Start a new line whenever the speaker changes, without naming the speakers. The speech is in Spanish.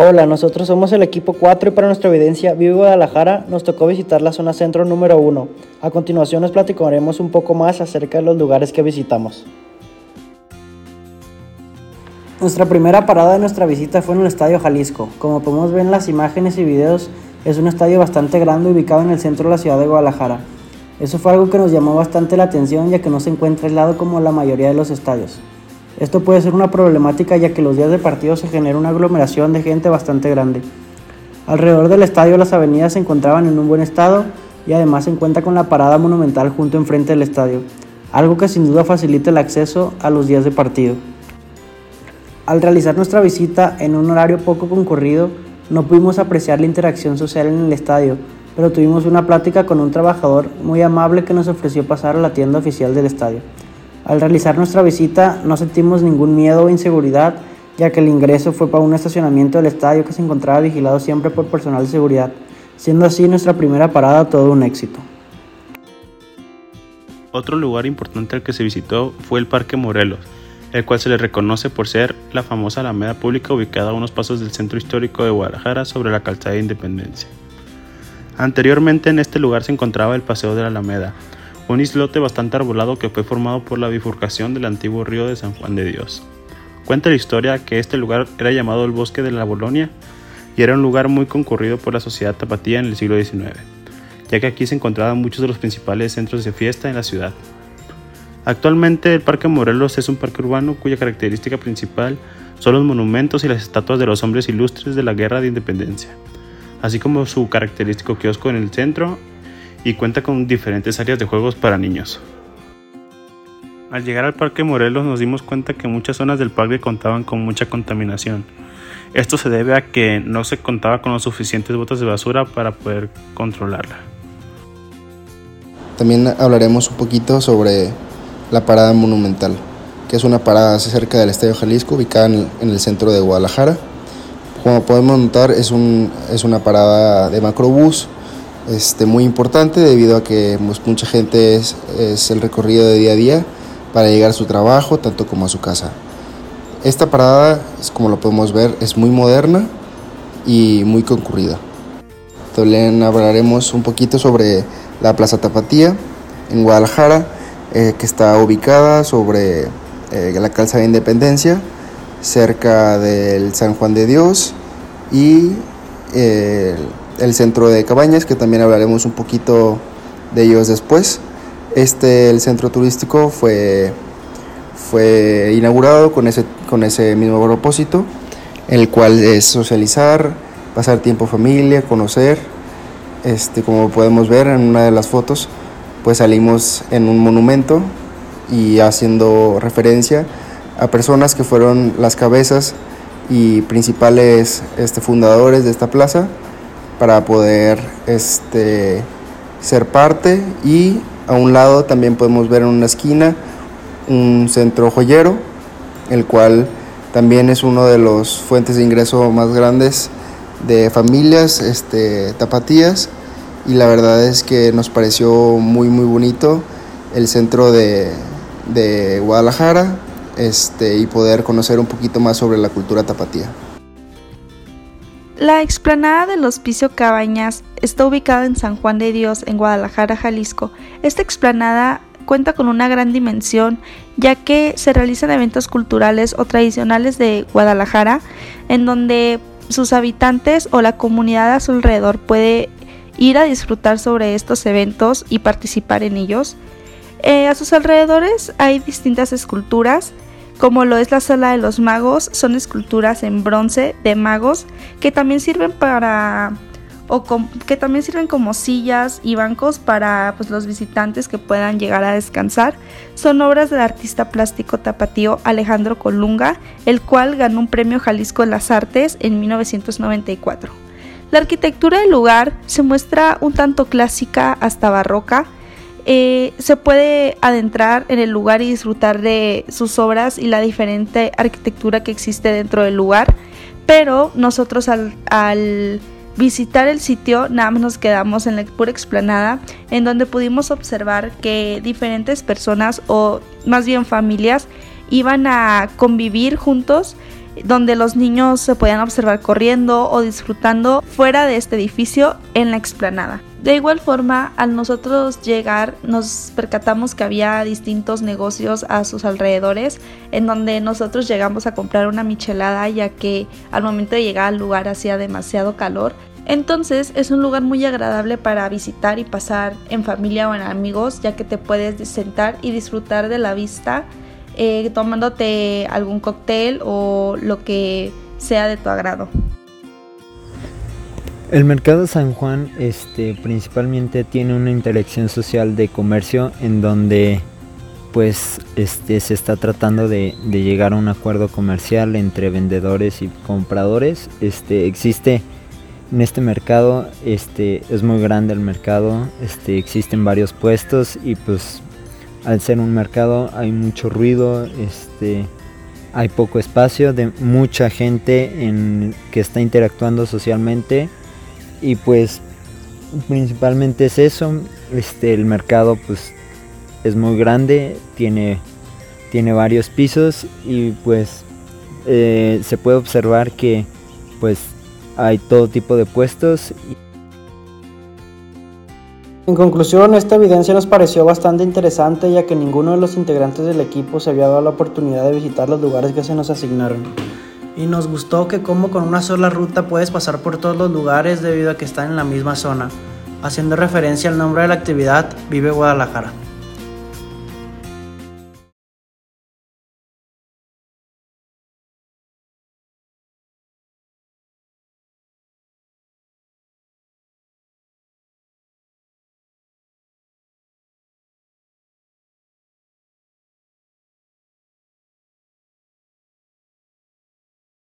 Hola, nosotros somos el equipo 4 y para nuestra evidencia Vivo Guadalajara nos tocó visitar la zona centro número 1. A continuación nos platicaremos un poco más acerca de los lugares que visitamos. Nuestra primera parada de nuestra visita fue en el Estadio Jalisco. Como podemos ver en las imágenes y videos, es un estadio bastante grande ubicado en el centro de la ciudad de Guadalajara. Eso fue algo que nos llamó bastante la atención ya que no se encuentra aislado como la mayoría de los estadios. Esto puede ser una problemática ya que los días de partido se genera una aglomeración de gente bastante grande. Alrededor del estadio las avenidas se encontraban en un buen estado y además se encuentra con la parada monumental junto enfrente del estadio, algo que sin duda facilita el acceso a los días de partido. Al realizar nuestra visita en un horario poco concurrido, no pudimos apreciar la interacción social en el estadio, pero tuvimos una plática con un trabajador muy amable que nos ofreció pasar a la tienda oficial del estadio. Al realizar nuestra visita no sentimos ningún miedo o inseguridad, ya que el ingreso fue para un estacionamiento del estadio que se encontraba vigilado siempre por personal de seguridad, siendo así nuestra primera parada todo un éxito.
Otro lugar importante al que se visitó fue el Parque Morelos, el cual se le reconoce por ser la famosa alameda pública ubicada a unos pasos del centro histórico de Guadalajara sobre la calzada de Independencia. Anteriormente en este lugar se encontraba el Paseo de la Alameda, un islote bastante arbolado que fue formado por la bifurcación del antiguo río de San Juan de Dios. Cuenta la historia que este lugar era llamado el Bosque de la Bolonia y era un lugar muy concurrido por la sociedad tapatía en el siglo XIX, ya que aquí se encontraban muchos de los principales centros de fiesta en la ciudad. Actualmente el Parque Morelos es un parque urbano cuya característica principal son los monumentos y las estatuas de los hombres ilustres de la Guerra de Independencia, así como su característico kiosco en el centro y cuenta con diferentes áreas de juegos para niños. Al llegar al Parque Morelos nos dimos cuenta que muchas zonas del parque contaban con mucha contaminación. Esto se debe a que no se contaba con los suficientes botas de basura para poder controlarla.
También hablaremos un poquito sobre la parada monumental, que es una parada cerca del Estadio Jalisco, ubicada en el, centro de Guadalajara. Como podemos notar, es, un, es una parada de macrobús este, muy importante debido a que pues, mucha gente es, el recorrido de día a día para llegar a su trabajo tanto como a su casa. Esta parada, como lo podemos ver, es muy moderna y muy concurrida. También hablaremos un poquito sobre la Plaza Tapatía en Guadalajara, eh, que está ubicada sobre eh, la calzada de Independencia, cerca del San Juan de Dios y eh, el centro de Cabañas, que también hablaremos un poquito de ellos después. Este, el centro turístico fue, fue inaugurado con ese, con ese mismo propósito, el cual es socializar, pasar tiempo familia, conocer. Este, como podemos ver en una de las fotos, pues salimos en un monumento y haciendo referencia a personas que fueron las cabezas y principales este, fundadores de esta plaza para poder este, ser parte y a un lado también podemos ver en una esquina un centro joyero, el cual también es uno de los fuentes de ingreso más grandes de familias este, tapatías y la verdad es que nos pareció muy muy bonito el centro de, de Guadalajara este, y poder conocer un poquito más sobre la cultura tapatía.
La explanada del Hospicio Cabañas está ubicada en San Juan de Dios, en Guadalajara, Jalisco. Esta explanada cuenta con una gran dimensión, ya que se realizan eventos culturales o tradicionales de Guadalajara, en donde sus habitantes o la comunidad a su alrededor puede ir a disfrutar sobre estos eventos y participar en ellos. Eh, a sus alrededores hay distintas esculturas, como lo es la sala de los magos, son esculturas en bronce de magos que también sirven para o que también sirven como sillas y bancos para pues, los visitantes que puedan llegar a descansar. Son obras del artista plástico tapatío Alejandro Colunga, el cual ganó un premio Jalisco en las Artes en 1994. La arquitectura del lugar se muestra un tanto clásica hasta barroca, eh, se puede adentrar en el lugar y disfrutar de sus obras y la diferente arquitectura que existe dentro del lugar, pero nosotros al, visitar el sitio nada más nos quedamos en la pura explanada en donde pudimos observar que diferentes personas o más bien familias iban a convivir juntos donde los niños se podían observar corriendo o disfrutando fuera de este edificio en la explanada. De igual forma, al nosotros llegar, nos percatamos que había distintos negocios a sus alrededores, en donde nosotros llegamos a comprar una michelada, ya que al momento de llegar al lugar hacía demasiado calor. Entonces es un lugar muy agradable para visitar y pasar en familia o en amigos, ya que te puedes sentar y disfrutar de la vista eh, tomándote algún cóctel o lo que sea de tu agrado.
El mercado San Juan este, principalmente tiene una interacción social de comercio en donde pues este, se está tratando de, llegar a un acuerdo comercial entre vendedores y compradores. Este, existe en este mercado, este, es muy grande el mercado, este, existen varios puestos y pues al ser un mercado hay mucho ruido, este, hay poco espacio de mucha gente en, que está interactuando socialmente y pues principalmente es eso este el mercado pues es muy grande tiene tiene varios pisos y pues eh, se puede observar que pues hay todo tipo de puestos
en conclusión, esta evidencia nos pareció bastante interesante ya que ninguno de los integrantes del equipo se había dado la oportunidad de visitar los lugares que se nos asignaron y nos gustó que como con una sola ruta puedes pasar por todos los lugares debido a que están en la misma zona, haciendo referencia al nombre de la actividad Vive Guadalajara.